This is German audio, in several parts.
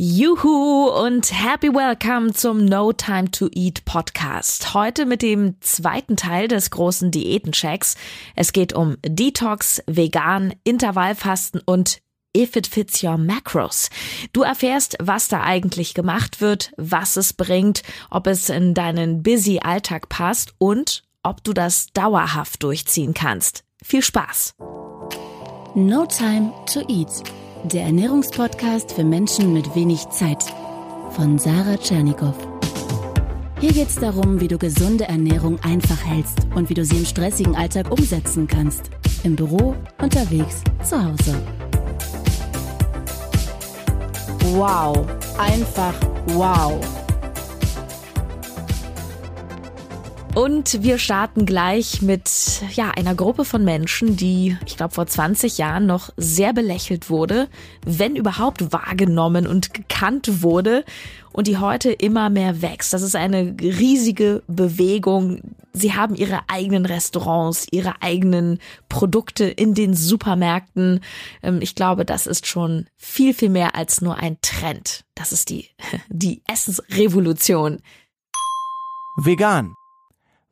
Juhu und happy welcome zum No Time to Eat Podcast. Heute mit dem zweiten Teil des großen Diätenchecks. Es geht um Detox, Vegan, Intervallfasten und If it fits your macros. Du erfährst, was da eigentlich gemacht wird, was es bringt, ob es in deinen busy Alltag passt und ob du das dauerhaft durchziehen kannst. Viel Spaß! No Time to Eat der Ernährungspodcast für Menschen mit wenig Zeit von Sarah Tschernikow. Hier geht es darum, wie du gesunde Ernährung einfach hältst und wie du sie im stressigen Alltag umsetzen kannst. Im Büro, unterwegs, zu Hause. Wow, einfach wow. Und wir starten gleich mit ja, einer Gruppe von Menschen, die, ich glaube, vor 20 Jahren noch sehr belächelt wurde, wenn überhaupt wahrgenommen und gekannt wurde und die heute immer mehr wächst. Das ist eine riesige Bewegung. Sie haben ihre eigenen Restaurants, ihre eigenen Produkte in den Supermärkten. Ähm, ich glaube, das ist schon viel, viel mehr als nur ein Trend. Das ist die, die Essensrevolution. Vegan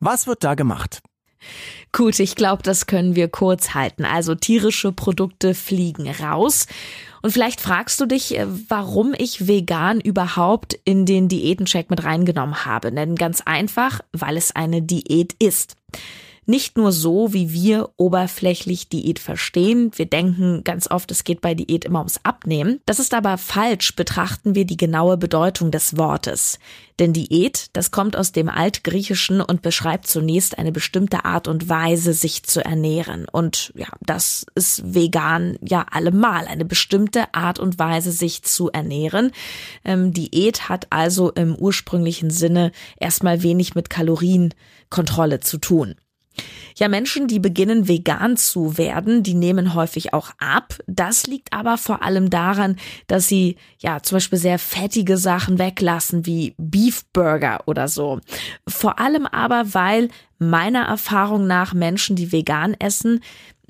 was wird da gemacht? Gut, ich glaube, das können wir kurz halten. Also tierische Produkte fliegen raus. Und vielleicht fragst du dich, äh, warum ich vegan überhaupt in den Diätencheck mit reingenommen habe. Denn ganz einfach, weil es eine Diät ist. Nicht nur so, wie wir oberflächlich Diät verstehen. Wir denken ganz oft, es geht bei Diät immer ums Abnehmen. Das ist aber falsch, betrachten wir die genaue Bedeutung des Wortes. Denn Diät, das kommt aus dem Altgriechischen und beschreibt zunächst eine bestimmte Art und Weise, sich zu ernähren. Und ja, das ist vegan ja allemal, eine bestimmte Art und Weise, sich zu ernähren. Ähm, Diät hat also im ursprünglichen Sinne erstmal wenig mit Kalorienkontrolle zu tun. Ja, Menschen, die beginnen vegan zu werden, die nehmen häufig auch ab. Das liegt aber vor allem daran, dass sie ja zum Beispiel sehr fettige Sachen weglassen, wie Beefburger oder so. Vor allem aber, weil meiner Erfahrung nach Menschen, die vegan essen,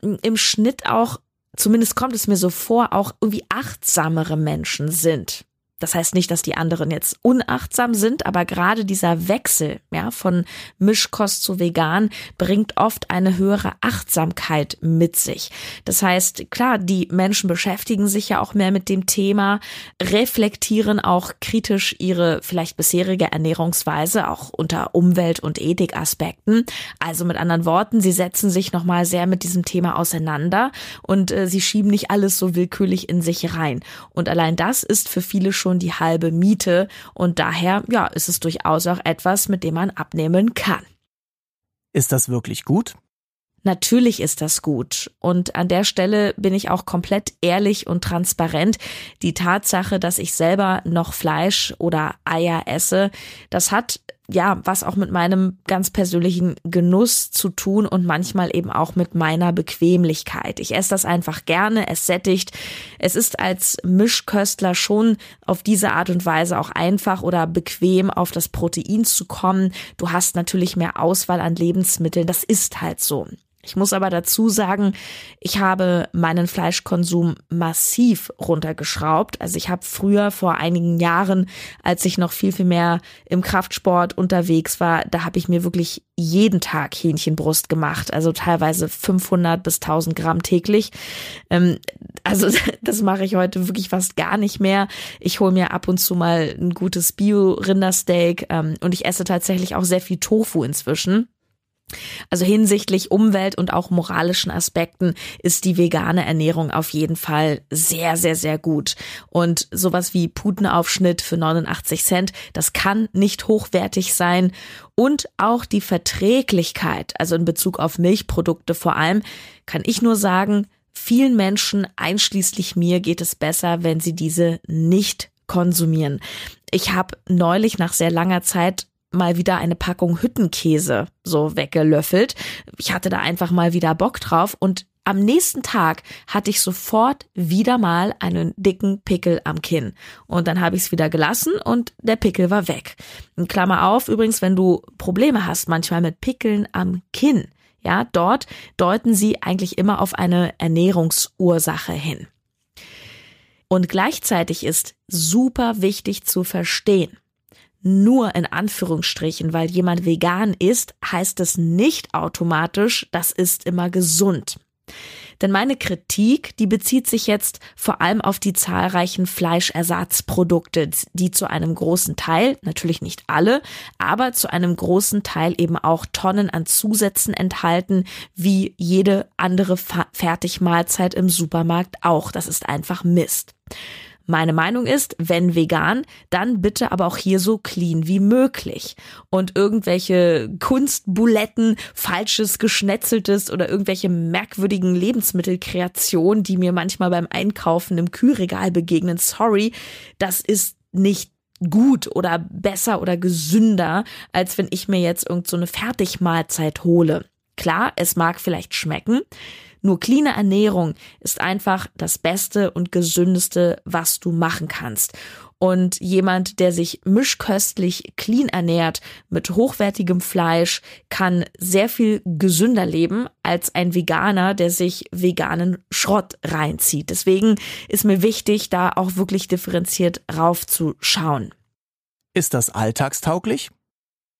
im Schnitt auch zumindest kommt es mir so vor, auch irgendwie achtsamere Menschen sind. Das heißt nicht, dass die anderen jetzt unachtsam sind, aber gerade dieser Wechsel, ja, von Mischkost zu vegan bringt oft eine höhere Achtsamkeit mit sich. Das heißt, klar, die Menschen beschäftigen sich ja auch mehr mit dem Thema, reflektieren auch kritisch ihre vielleicht bisherige Ernährungsweise, auch unter Umwelt- und Ethikaspekten. Also mit anderen Worten, sie setzen sich nochmal sehr mit diesem Thema auseinander und äh, sie schieben nicht alles so willkürlich in sich rein. Und allein das ist für viele schon schon die halbe Miete und daher, ja, ist es durchaus auch etwas, mit dem man abnehmen kann. Ist das wirklich gut? Natürlich ist das gut. Und an der Stelle bin ich auch komplett ehrlich und transparent. Die Tatsache, dass ich selber noch Fleisch oder Eier esse, das hat ja, was auch mit meinem ganz persönlichen Genuss zu tun und manchmal eben auch mit meiner Bequemlichkeit. Ich esse das einfach gerne, es sättigt. Es ist als Mischköstler schon auf diese Art und Weise auch einfach oder bequem auf das Protein zu kommen. Du hast natürlich mehr Auswahl an Lebensmitteln. Das ist halt so. Ich muss aber dazu sagen, ich habe meinen Fleischkonsum massiv runtergeschraubt. Also ich habe früher vor einigen Jahren, als ich noch viel, viel mehr im Kraftsport unterwegs war, da habe ich mir wirklich jeden Tag Hähnchenbrust gemacht. Also teilweise 500 bis 1000 Gramm täglich. Ähm, also das mache ich heute wirklich fast gar nicht mehr. Ich hole mir ab und zu mal ein gutes Bio-Rindersteak ähm, und ich esse tatsächlich auch sehr viel Tofu inzwischen. Also hinsichtlich Umwelt und auch moralischen Aspekten ist die vegane Ernährung auf jeden Fall sehr, sehr, sehr gut. Und sowas wie Putenaufschnitt für 89 Cent, das kann nicht hochwertig sein. Und auch die Verträglichkeit, also in Bezug auf Milchprodukte vor allem, kann ich nur sagen, vielen Menschen, einschließlich mir, geht es besser, wenn sie diese nicht konsumieren. Ich habe neulich nach sehr langer Zeit mal wieder eine Packung Hüttenkäse so weggelöffelt. Ich hatte da einfach mal wieder Bock drauf und am nächsten Tag hatte ich sofort wieder mal einen dicken Pickel am Kinn. Und dann habe ich es wieder gelassen und der Pickel war weg. In Klammer auf, übrigens, wenn du Probleme hast, manchmal mit Pickeln am Kinn, ja, dort deuten sie eigentlich immer auf eine Ernährungsursache hin. Und gleichzeitig ist super wichtig zu verstehen, nur in Anführungsstrichen, weil jemand vegan ist, heißt es nicht automatisch, das ist immer gesund. Denn meine Kritik, die bezieht sich jetzt vor allem auf die zahlreichen Fleischersatzprodukte, die zu einem großen Teil, natürlich nicht alle, aber zu einem großen Teil eben auch Tonnen an Zusätzen enthalten, wie jede andere Fertigmahlzeit im Supermarkt auch. Das ist einfach Mist. Meine Meinung ist, wenn vegan, dann bitte aber auch hier so clean wie möglich. Und irgendwelche Kunstbuletten, falsches, geschnetzeltes oder irgendwelche merkwürdigen Lebensmittelkreationen, die mir manchmal beim Einkaufen im Kühlregal begegnen, sorry, das ist nicht gut oder besser oder gesünder, als wenn ich mir jetzt irgendeine so Fertigmahlzeit hole. Klar, es mag vielleicht schmecken, nur cleane Ernährung ist einfach das Beste und gesündeste, was du machen kannst. Und jemand, der sich mischköstlich clean ernährt mit hochwertigem Fleisch, kann sehr viel gesünder leben als ein Veganer, der sich veganen Schrott reinzieht. Deswegen ist mir wichtig, da auch wirklich differenziert raufzuschauen. Ist das alltagstauglich?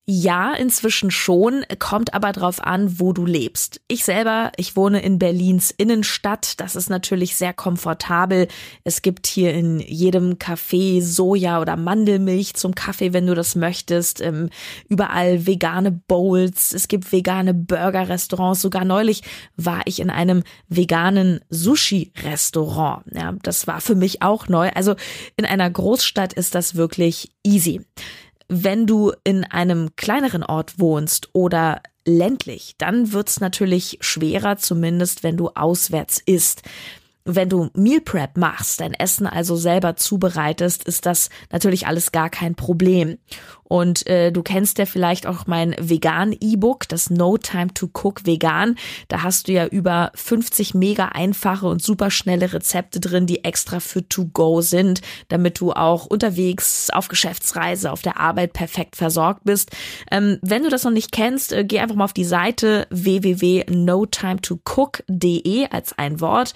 Ja, inzwischen schon, kommt aber drauf an, wo du lebst. Ich selber, ich wohne in Berlins Innenstadt. Das ist natürlich sehr komfortabel. Es gibt hier in jedem Café Soja oder Mandelmilch zum Kaffee, wenn du das möchtest. Ähm, überall vegane Bowls. Es gibt vegane Burger-Restaurants. Sogar neulich war ich in einem veganen Sushi-Restaurant. Ja, das war für mich auch neu. Also in einer Großstadt ist das wirklich easy wenn du in einem kleineren Ort wohnst oder ländlich, dann wird's natürlich schwerer, zumindest wenn du auswärts isst. Wenn du Meal Prep machst, dein Essen also selber zubereitest, ist das natürlich alles gar kein Problem. Und äh, du kennst ja vielleicht auch mein Vegan-E-Book, das No Time to Cook Vegan. Da hast du ja über 50 mega einfache und super schnelle Rezepte drin, die extra für To Go sind, damit du auch unterwegs auf Geschäftsreise, auf der Arbeit perfekt versorgt bist. Ähm, wenn du das noch nicht kennst, äh, geh einfach mal auf die Seite www.notimetocook.de als ein Wort.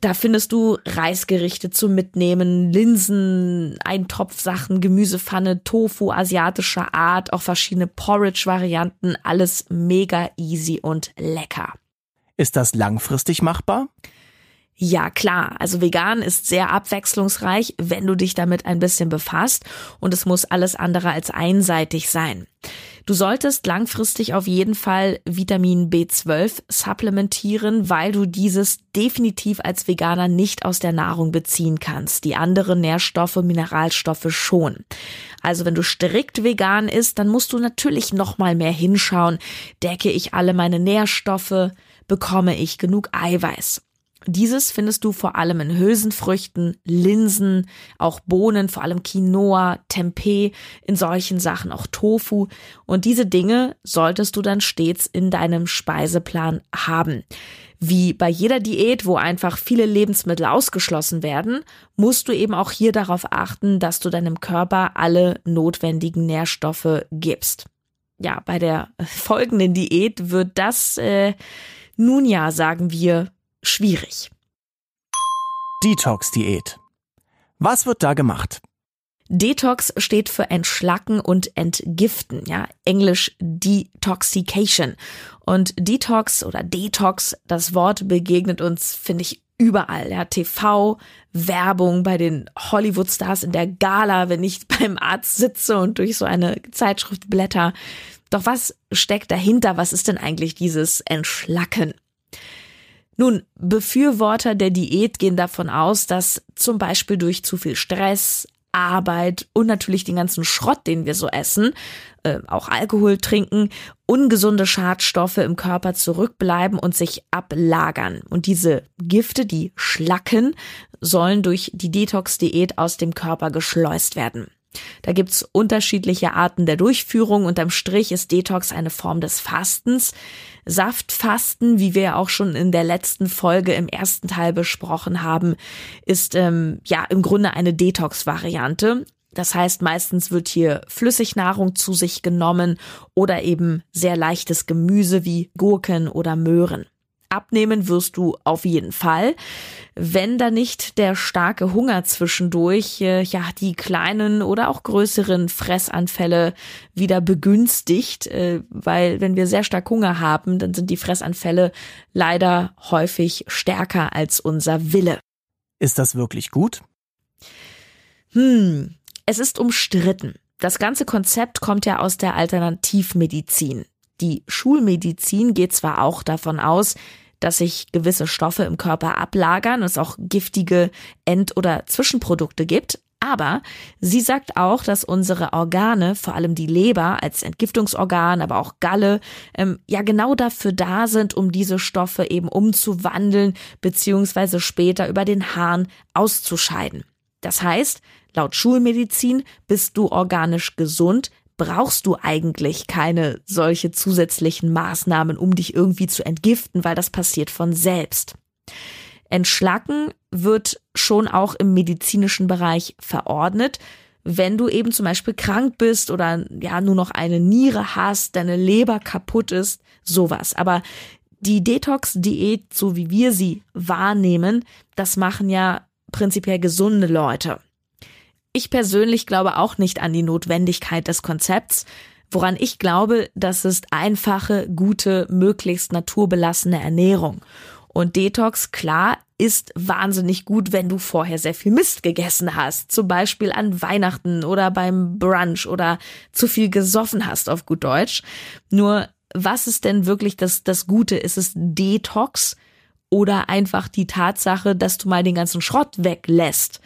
Da findest du Reisgerichte zum Mitnehmen, Linsen, Eintopfsachen, Gemüsepfanne, Tofu, asiatischer Art, auch verschiedene Porridge-Varianten, alles mega easy und lecker. Ist das langfristig machbar? Ja, klar. Also vegan ist sehr abwechslungsreich, wenn du dich damit ein bisschen befasst und es muss alles andere als einseitig sein. Du solltest langfristig auf jeden Fall Vitamin B12 supplementieren, weil du dieses definitiv als Veganer nicht aus der Nahrung beziehen kannst. Die anderen Nährstoffe, Mineralstoffe schon. Also wenn du strikt vegan isst, dann musst du natürlich noch mal mehr hinschauen. Decke ich alle meine Nährstoffe? Bekomme ich genug Eiweiß? Dieses findest du vor allem in Hülsenfrüchten, Linsen, auch Bohnen, vor allem Quinoa, Tempeh, in solchen Sachen auch Tofu. Und diese Dinge solltest du dann stets in deinem Speiseplan haben. Wie bei jeder Diät, wo einfach viele Lebensmittel ausgeschlossen werden, musst du eben auch hier darauf achten, dass du deinem Körper alle notwendigen Nährstoffe gibst. Ja, bei der folgenden Diät wird das, äh, nun ja, sagen wir, schwierig. Detox-Diät. Was wird da gemacht? Detox steht für Entschlacken und Entgiften, ja, Englisch Detoxication. Und Detox oder Detox, das Wort begegnet uns, finde ich, überall, ja, TV, Werbung bei den Hollywood-Stars in der Gala, wenn ich beim Arzt sitze und durch so eine Zeitschrift blätter. Doch was steckt dahinter? Was ist denn eigentlich dieses Entschlacken? Nun, Befürworter der Diät gehen davon aus, dass zum Beispiel durch zu viel Stress, Arbeit und natürlich den ganzen Schrott, den wir so essen, äh, auch Alkohol trinken, ungesunde Schadstoffe im Körper zurückbleiben und sich ablagern. Und diese Gifte, die Schlacken, sollen durch die Detox-Diät aus dem Körper geschleust werden. Da gibt's unterschiedliche Arten der Durchführung. Unterm Strich ist Detox eine Form des Fastens. Saftfasten, wie wir auch schon in der letzten Folge im ersten Teil besprochen haben, ist ähm, ja im Grunde eine Detox-Variante. Das heißt, meistens wird hier Flüssignahrung zu sich genommen oder eben sehr leichtes Gemüse wie Gurken oder Möhren. Abnehmen wirst du auf jeden Fall, wenn da nicht der starke Hunger zwischendurch äh, ja die kleinen oder auch größeren Fressanfälle wieder begünstigt, äh, weil wenn wir sehr stark Hunger haben, dann sind die Fressanfälle leider häufig stärker als unser Wille. Ist das wirklich gut? Hm, es ist umstritten. Das ganze Konzept kommt ja aus der Alternativmedizin. Die Schulmedizin geht zwar auch davon aus, dass sich gewisse Stoffe im Körper ablagern, es auch giftige End- oder Zwischenprodukte gibt, aber sie sagt auch, dass unsere Organe, vor allem die Leber als Entgiftungsorgan, aber auch Galle, ähm, ja genau dafür da sind, um diese Stoffe eben umzuwandeln, beziehungsweise später über den Harn auszuscheiden. Das heißt, laut Schulmedizin bist du organisch gesund, brauchst du eigentlich keine solche zusätzlichen Maßnahmen, um dich irgendwie zu entgiften, weil das passiert von selbst. Entschlacken wird schon auch im medizinischen Bereich verordnet, wenn du eben zum Beispiel krank bist oder ja nur noch eine Niere hast, deine Leber kaputt ist, sowas. Aber die Detox-Diät, so wie wir sie wahrnehmen, das machen ja prinzipiell gesunde Leute. Ich persönlich glaube auch nicht an die Notwendigkeit des Konzepts. Woran ich glaube, das ist einfache, gute, möglichst naturbelassene Ernährung. Und Detox, klar, ist wahnsinnig gut, wenn du vorher sehr viel Mist gegessen hast. Zum Beispiel an Weihnachten oder beim Brunch oder zu viel gesoffen hast, auf gut Deutsch. Nur, was ist denn wirklich das, das Gute? Ist es Detox oder einfach die Tatsache, dass du mal den ganzen Schrott weglässt?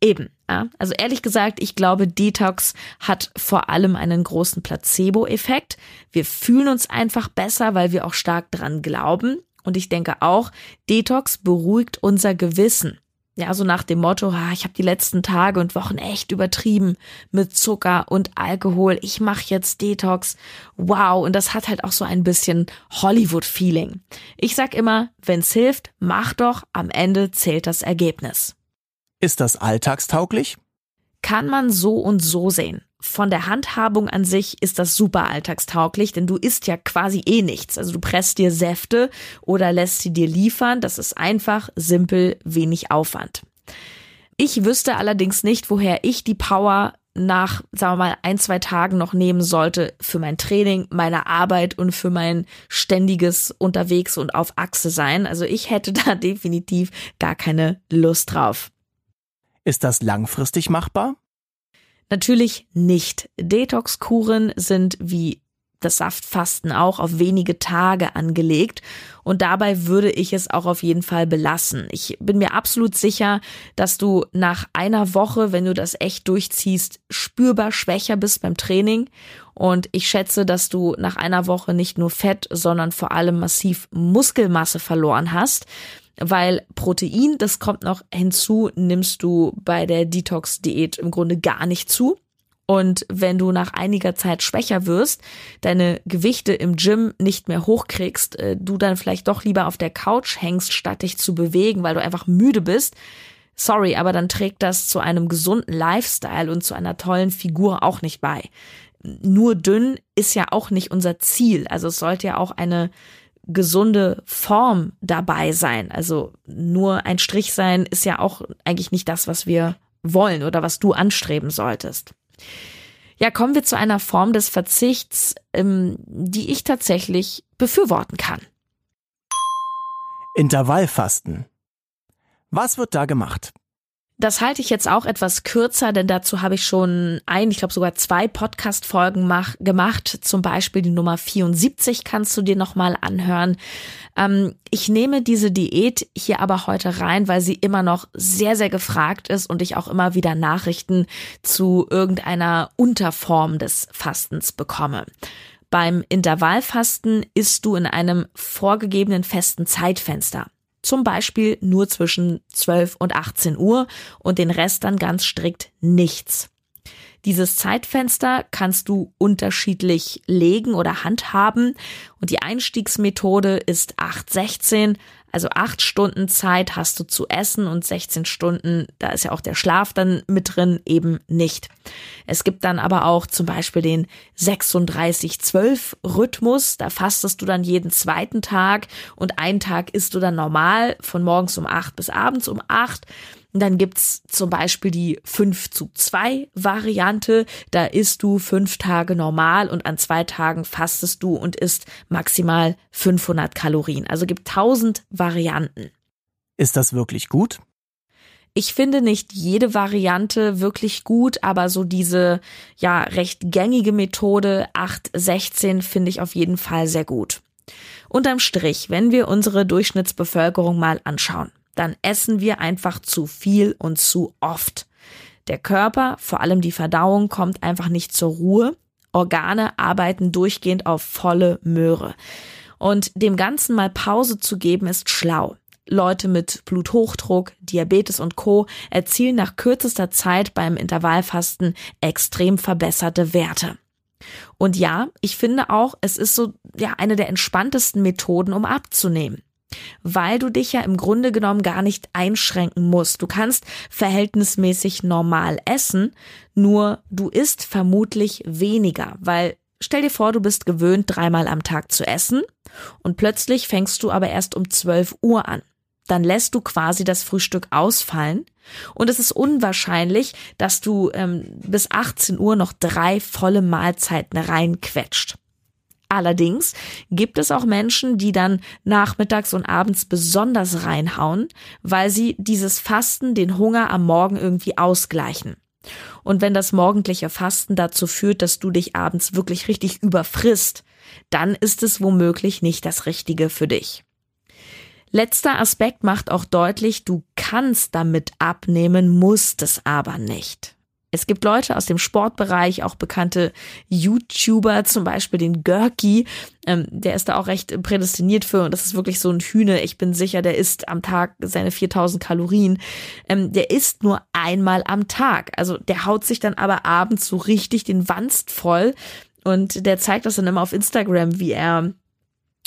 Eben. Ja, also ehrlich gesagt, ich glaube, Detox hat vor allem einen großen Placebo-Effekt. Wir fühlen uns einfach besser, weil wir auch stark dran glauben. Und ich denke auch, Detox beruhigt unser Gewissen. Ja, so nach dem Motto, ich habe die letzten Tage und Wochen echt übertrieben mit Zucker und Alkohol. Ich mache jetzt Detox. Wow, und das hat halt auch so ein bisschen Hollywood-Feeling. Ich sag immer, wenn's hilft, mach doch, am Ende zählt das Ergebnis. Ist das alltagstauglich? Kann man so und so sehen. Von der Handhabung an sich ist das super alltagstauglich, denn du isst ja quasi eh nichts. Also du presst dir Säfte oder lässt sie dir liefern. Das ist einfach, simpel, wenig Aufwand. Ich wüsste allerdings nicht, woher ich die Power nach, sagen wir mal, ein, zwei Tagen noch nehmen sollte für mein Training, meine Arbeit und für mein ständiges Unterwegs und auf Achse sein. Also ich hätte da definitiv gar keine Lust drauf. Ist das langfristig machbar? Natürlich nicht. Detox-Kuren sind wie das Saftfasten auch auf wenige Tage angelegt und dabei würde ich es auch auf jeden Fall belassen. Ich bin mir absolut sicher, dass du nach einer Woche, wenn du das echt durchziehst, spürbar schwächer bist beim Training und ich schätze, dass du nach einer Woche nicht nur Fett, sondern vor allem massiv Muskelmasse verloren hast weil Protein, das kommt noch hinzu, nimmst du bei der Detox-Diät im Grunde gar nicht zu. Und wenn du nach einiger Zeit schwächer wirst, deine Gewichte im Gym nicht mehr hochkriegst, äh, du dann vielleicht doch lieber auf der Couch hängst, statt dich zu bewegen, weil du einfach müde bist, sorry, aber dann trägt das zu einem gesunden Lifestyle und zu einer tollen Figur auch nicht bei. Nur dünn ist ja auch nicht unser Ziel. Also es sollte ja auch eine gesunde Form dabei sein. Also nur ein Strich sein ist ja auch eigentlich nicht das, was wir wollen oder was du anstreben solltest. Ja, kommen wir zu einer Form des Verzichts, ähm, die ich tatsächlich befürworten kann. Intervallfasten. Was wird da gemacht? Das halte ich jetzt auch etwas kürzer, denn dazu habe ich schon ein, ich glaube sogar zwei Podcast-Folgen gemacht. Zum Beispiel die Nummer 74 kannst du dir nochmal anhören. Ähm, ich nehme diese Diät hier aber heute rein, weil sie immer noch sehr, sehr gefragt ist und ich auch immer wieder Nachrichten zu irgendeiner Unterform des Fastens bekomme. Beim Intervallfasten isst du in einem vorgegebenen festen Zeitfenster. Zum Beispiel nur zwischen 12 und 18 Uhr und den Rest dann ganz strikt nichts. Dieses Zeitfenster kannst du unterschiedlich legen oder handhaben und die Einstiegsmethode ist 816, Also acht Stunden Zeit hast du zu essen und 16 Stunden, da ist ja auch der Schlaf dann mit drin, eben nicht. Es gibt dann aber auch zum Beispiel den 36-12-Rhythmus. Da fastest du dann jeden zweiten Tag und einen Tag isst du dann normal von morgens um acht bis abends um acht. Und dann gibt's zum Beispiel die 5 zu 2 Variante. Da isst du fünf Tage normal und an zwei Tagen fastest du und isst maximal 500 Kalorien. Also gibt 1000 Varianten. Ist das wirklich gut? Ich finde nicht jede Variante wirklich gut, aber so diese ja recht gängige Methode 816 finde ich auf jeden Fall sehr gut. Unterm Strich, wenn wir unsere Durchschnittsbevölkerung mal anschauen, dann essen wir einfach zu viel und zu oft. Der Körper, vor allem die Verdauung, kommt einfach nicht zur Ruhe. Organe arbeiten durchgehend auf volle Möhre. Und dem Ganzen mal Pause zu geben, ist schlau. Leute mit Bluthochdruck, Diabetes und Co. erzielen nach kürzester Zeit beim Intervallfasten extrem verbesserte Werte. Und ja, ich finde auch, es ist so, ja, eine der entspanntesten Methoden, um abzunehmen weil du dich ja im Grunde genommen gar nicht einschränken musst. Du kannst verhältnismäßig normal essen, nur du isst vermutlich weniger, weil stell dir vor, du bist gewöhnt, dreimal am Tag zu essen und plötzlich fängst du aber erst um 12 Uhr an. Dann lässt du quasi das Frühstück ausfallen und es ist unwahrscheinlich, dass du ähm, bis 18 Uhr noch drei volle Mahlzeiten reinquetscht. Allerdings gibt es auch Menschen, die dann nachmittags und abends besonders reinhauen, weil sie dieses Fasten, den Hunger am Morgen irgendwie ausgleichen. Und wenn das morgendliche Fasten dazu führt, dass du dich abends wirklich richtig überfrisst, dann ist es womöglich nicht das Richtige für dich. Letzter Aspekt macht auch deutlich, du kannst damit abnehmen, musst es aber nicht. Es gibt Leute aus dem Sportbereich, auch bekannte YouTuber, zum Beispiel den Görki, ähm, der ist da auch recht prädestiniert für und das ist wirklich so ein Hühne. Ich bin sicher, der isst am Tag seine 4000 Kalorien. Ähm, der isst nur einmal am Tag. Also der haut sich dann aber abends so richtig den Wanst voll und der zeigt das dann immer auf Instagram, wie er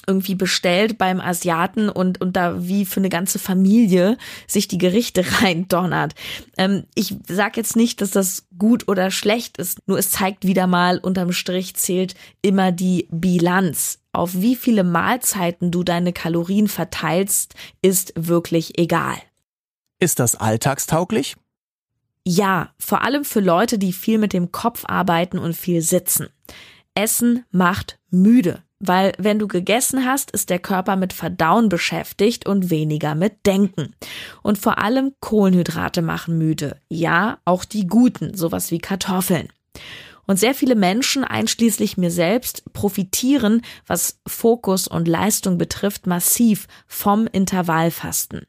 irgendwie bestellt beim Asiaten und, und da wie für eine ganze Familie sich die Gerichte reindonnert. Ähm, ich sag jetzt nicht, dass das gut oder schlecht ist, nur es zeigt wieder mal, unterm Strich zählt immer die Bilanz. Auf wie viele Mahlzeiten du deine Kalorien verteilst, ist wirklich egal. Ist das alltagstauglich? Ja, vor allem für Leute, die viel mit dem Kopf arbeiten und viel sitzen. Essen macht müde weil wenn du gegessen hast, ist der Körper mit Verdauen beschäftigt und weniger mit Denken. Und vor allem Kohlenhydrate machen müde. Ja, auch die guten, sowas wie Kartoffeln. Und sehr viele Menschen, einschließlich mir selbst, profitieren, was Fokus und Leistung betrifft, massiv vom Intervallfasten.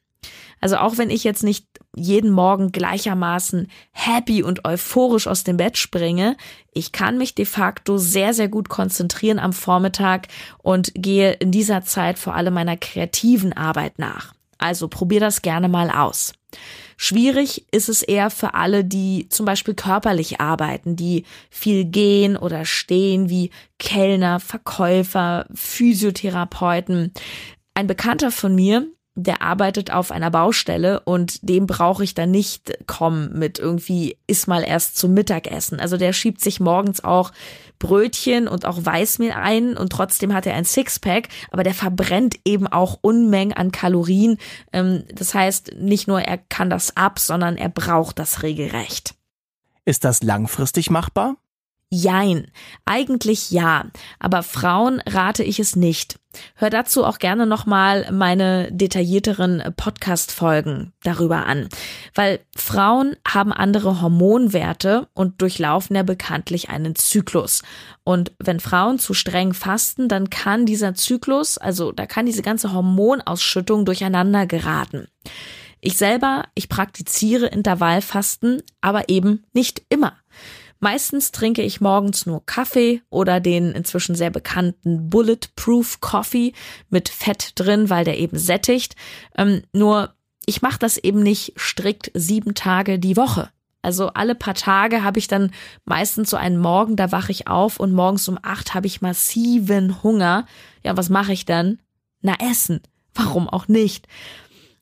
Also auch wenn ich jetzt nicht jeden Morgen gleichermaßen happy und euphorisch aus dem Bett springe, ich kann mich de facto sehr, sehr gut konzentrieren am Vormittag und gehe in dieser Zeit vor allem meiner kreativen Arbeit nach. Also probier das gerne mal aus. Schwierig ist es eher für alle, die zum Beispiel körperlich arbeiten, die viel gehen oder stehen, wie Kellner, Verkäufer, Physiotherapeuten. Ein Bekannter von mir, der arbeitet auf einer Baustelle und dem brauche ich dann nicht kommen mit irgendwie iss mal erst zum Mittagessen. Also der schiebt sich morgens auch Brötchen und auch Weißmehl ein und trotzdem hat er ein Sixpack, aber der verbrennt eben auch Unmengen an Kalorien. Ähm, das heißt, nicht nur er kann das ab, sondern er braucht das regelrecht. Ist das langfristig machbar? Jein. Eigentlich ja. Aber Frauen rate ich es nicht. Hör dazu auch gerne nochmal meine detaillierteren Podcast-Folgen darüber an. Weil Frauen haben andere Hormonwerte und durchlaufen ja bekanntlich einen Zyklus. Und wenn Frauen zu streng fasten, dann kann dieser Zyklus, also da kann diese ganze Hormonausschüttung durcheinander geraten. Ich selber, ich praktiziere Intervallfasten, aber eben nicht immer. Meistens trinke ich morgens nur Kaffee oder den inzwischen sehr bekannten Bulletproof Coffee mit Fett drin, weil der eben sättigt. Ähm, nur ich mache das eben nicht strikt sieben Tage die Woche. Also alle paar Tage habe ich dann meistens so einen Morgen, da wache ich auf und morgens um acht habe ich massiven Hunger. Ja, was mache ich dann? Na, essen warum auch nicht?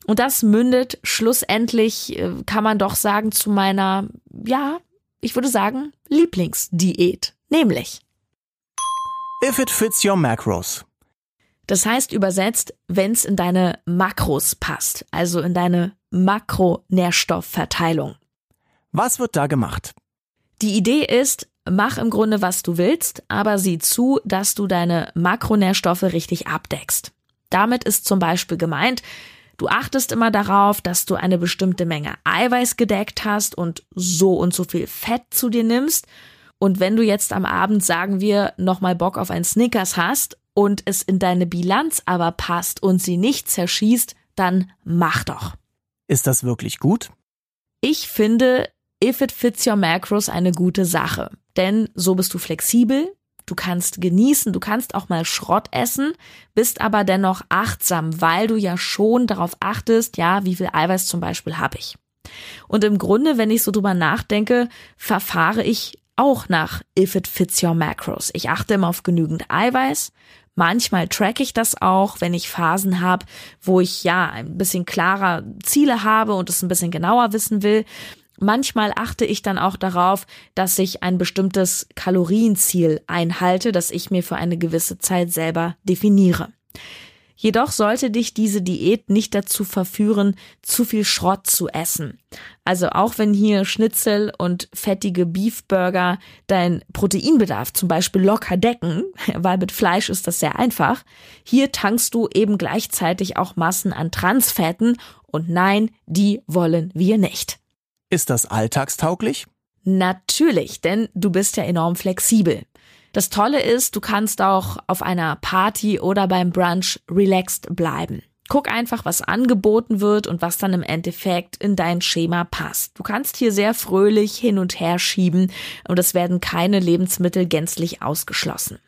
Und das mündet schlussendlich, äh, kann man doch sagen, zu meiner, ja, ich würde sagen, Lieblingsdiät, nämlich If it fits your macros. Das heißt übersetzt, wenn's in deine Makros passt, also in deine Makronährstoffverteilung. Was wird da gemacht? Die Idee ist, mach im Grunde, was du willst, aber sieh zu, dass du deine Makronährstoffe richtig abdeckst. Damit ist zum Beispiel gemeint, du achtest immer darauf, dass du eine bestimmte Menge Eiweiß gedeckt hast und so und so viel Fett zu dir nimmst. Und wenn du jetzt am Abend, sagen wir, nochmal Bock auf ein Snickers hast und es in deine Bilanz aber passt und sie nicht zerschießt, dann mach doch. Ist das wirklich gut? Ich finde, if it fits your macros eine gute Sache. Denn so bist du flexibel, du kannst genießen, du kannst auch mal Schrott essen, bist aber dennoch achtsam, weil du ja schon darauf achtest, ja, wie viel Eiweiß zum Beispiel habe ich. Und im Grunde, wenn ich so drüber nachdenke, verfahre ich auch nach If It Fits Your Macros. Ich achte immer auf genügend Eiweiß. Manchmal track ich das auch, wenn ich Phasen habe, wo ich ja ein bisschen klarer Ziele habe und es ein bisschen genauer wissen will. Manchmal achte ich dann auch darauf, dass ich ein bestimmtes Kalorienziel einhalte, das ich mir für eine gewisse Zeit selber definiere. Jedoch sollte dich diese Diät nicht dazu verführen, zu viel Schrott zu essen. Also auch wenn hier Schnitzel und fettige Beefburger dein Proteinbedarf zum Beispiel locker decken, weil mit Fleisch ist das sehr einfach, hier tankst du eben gleichzeitig auch Massen an Transfetten und nein, die wollen wir nicht. Ist das alltagstauglich? Natürlich, denn du bist ja enorm flexibel. Das Tolle ist, du kannst auch auf einer Party oder beim Brunch relaxed bleiben. Guck einfach, was angeboten wird und was dann im Endeffekt in dein Schema passt. Du kannst hier sehr fröhlich hin und her schieben und es werden keine Lebensmittel gänzlich ausgeschlossen.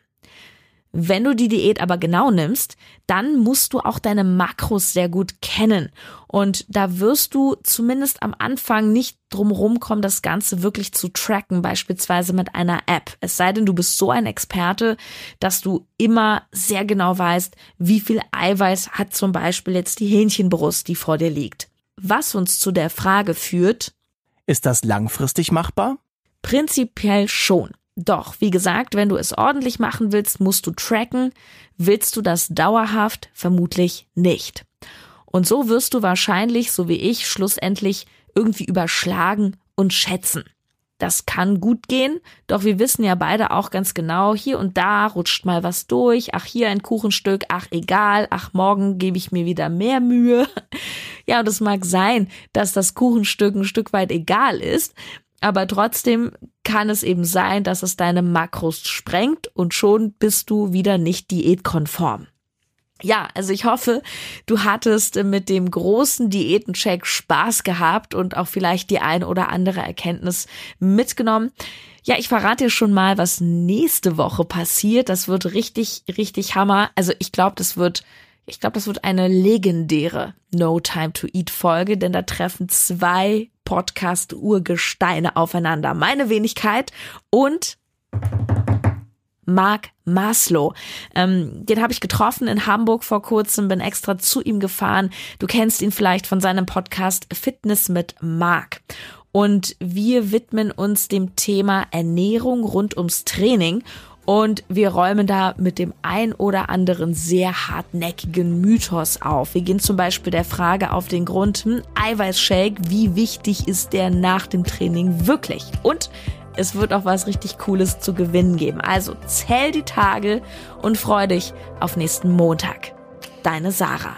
Wenn du die Diät aber genau nimmst, dann musst du auch deine Makros sehr gut kennen. Und da wirst du zumindest am Anfang nicht drumherum kommen, das Ganze wirklich zu tracken, beispielsweise mit einer App. Es sei denn, du bist so ein Experte, dass du immer sehr genau weißt, wie viel Eiweiß hat zum Beispiel jetzt die Hähnchenbrust, die vor dir liegt. Was uns zu der Frage führt, ist das langfristig machbar? Prinzipiell schon. Doch, wie gesagt, wenn du es ordentlich machen willst, musst du tracken. Willst du das dauerhaft? Vermutlich nicht. Und so wirst du wahrscheinlich, so wie ich, schlussendlich irgendwie überschlagen und schätzen. Das kann gut gehen, doch wir wissen ja beide auch ganz genau, hier und da rutscht mal was durch, ach hier ein Kuchenstück, ach egal, ach morgen gebe ich mir wieder mehr Mühe. Ja, und es mag sein, dass das Kuchenstück ein Stück weit egal ist, aber trotzdem kann es eben sein, dass es deine Makros sprengt und schon bist du wieder nicht diätkonform. Ja, also ich hoffe, du hattest mit dem großen Diätencheck Spaß gehabt und auch vielleicht die ein oder andere Erkenntnis mitgenommen. Ja, ich verrate dir schon mal, was nächste Woche passiert. Das wird richtig, richtig Hammer. Also ich glaube, das wird ich glaube, das wird eine legendäre No Time to Eat Folge, denn da treffen zwei Podcast-Urgesteine aufeinander. Meine Wenigkeit und Mark Maslow. Ähm, den habe ich getroffen in Hamburg vor kurzem, bin extra zu ihm gefahren. Du kennst ihn vielleicht von seinem Podcast Fitness mit Mark. Und wir widmen uns dem Thema Ernährung rund ums Training und wir räumen da mit dem ein oder anderen sehr hartnäckigen Mythos auf. Wir gehen zum Beispiel der Frage auf den Grund, hm, Eiweißshake, wie wichtig ist der nach dem Training wirklich? Und es wird auch was richtig Cooles zu gewinnen geben. Also zähl die Tage und freu dich auf nächsten Montag. Deine Sarah.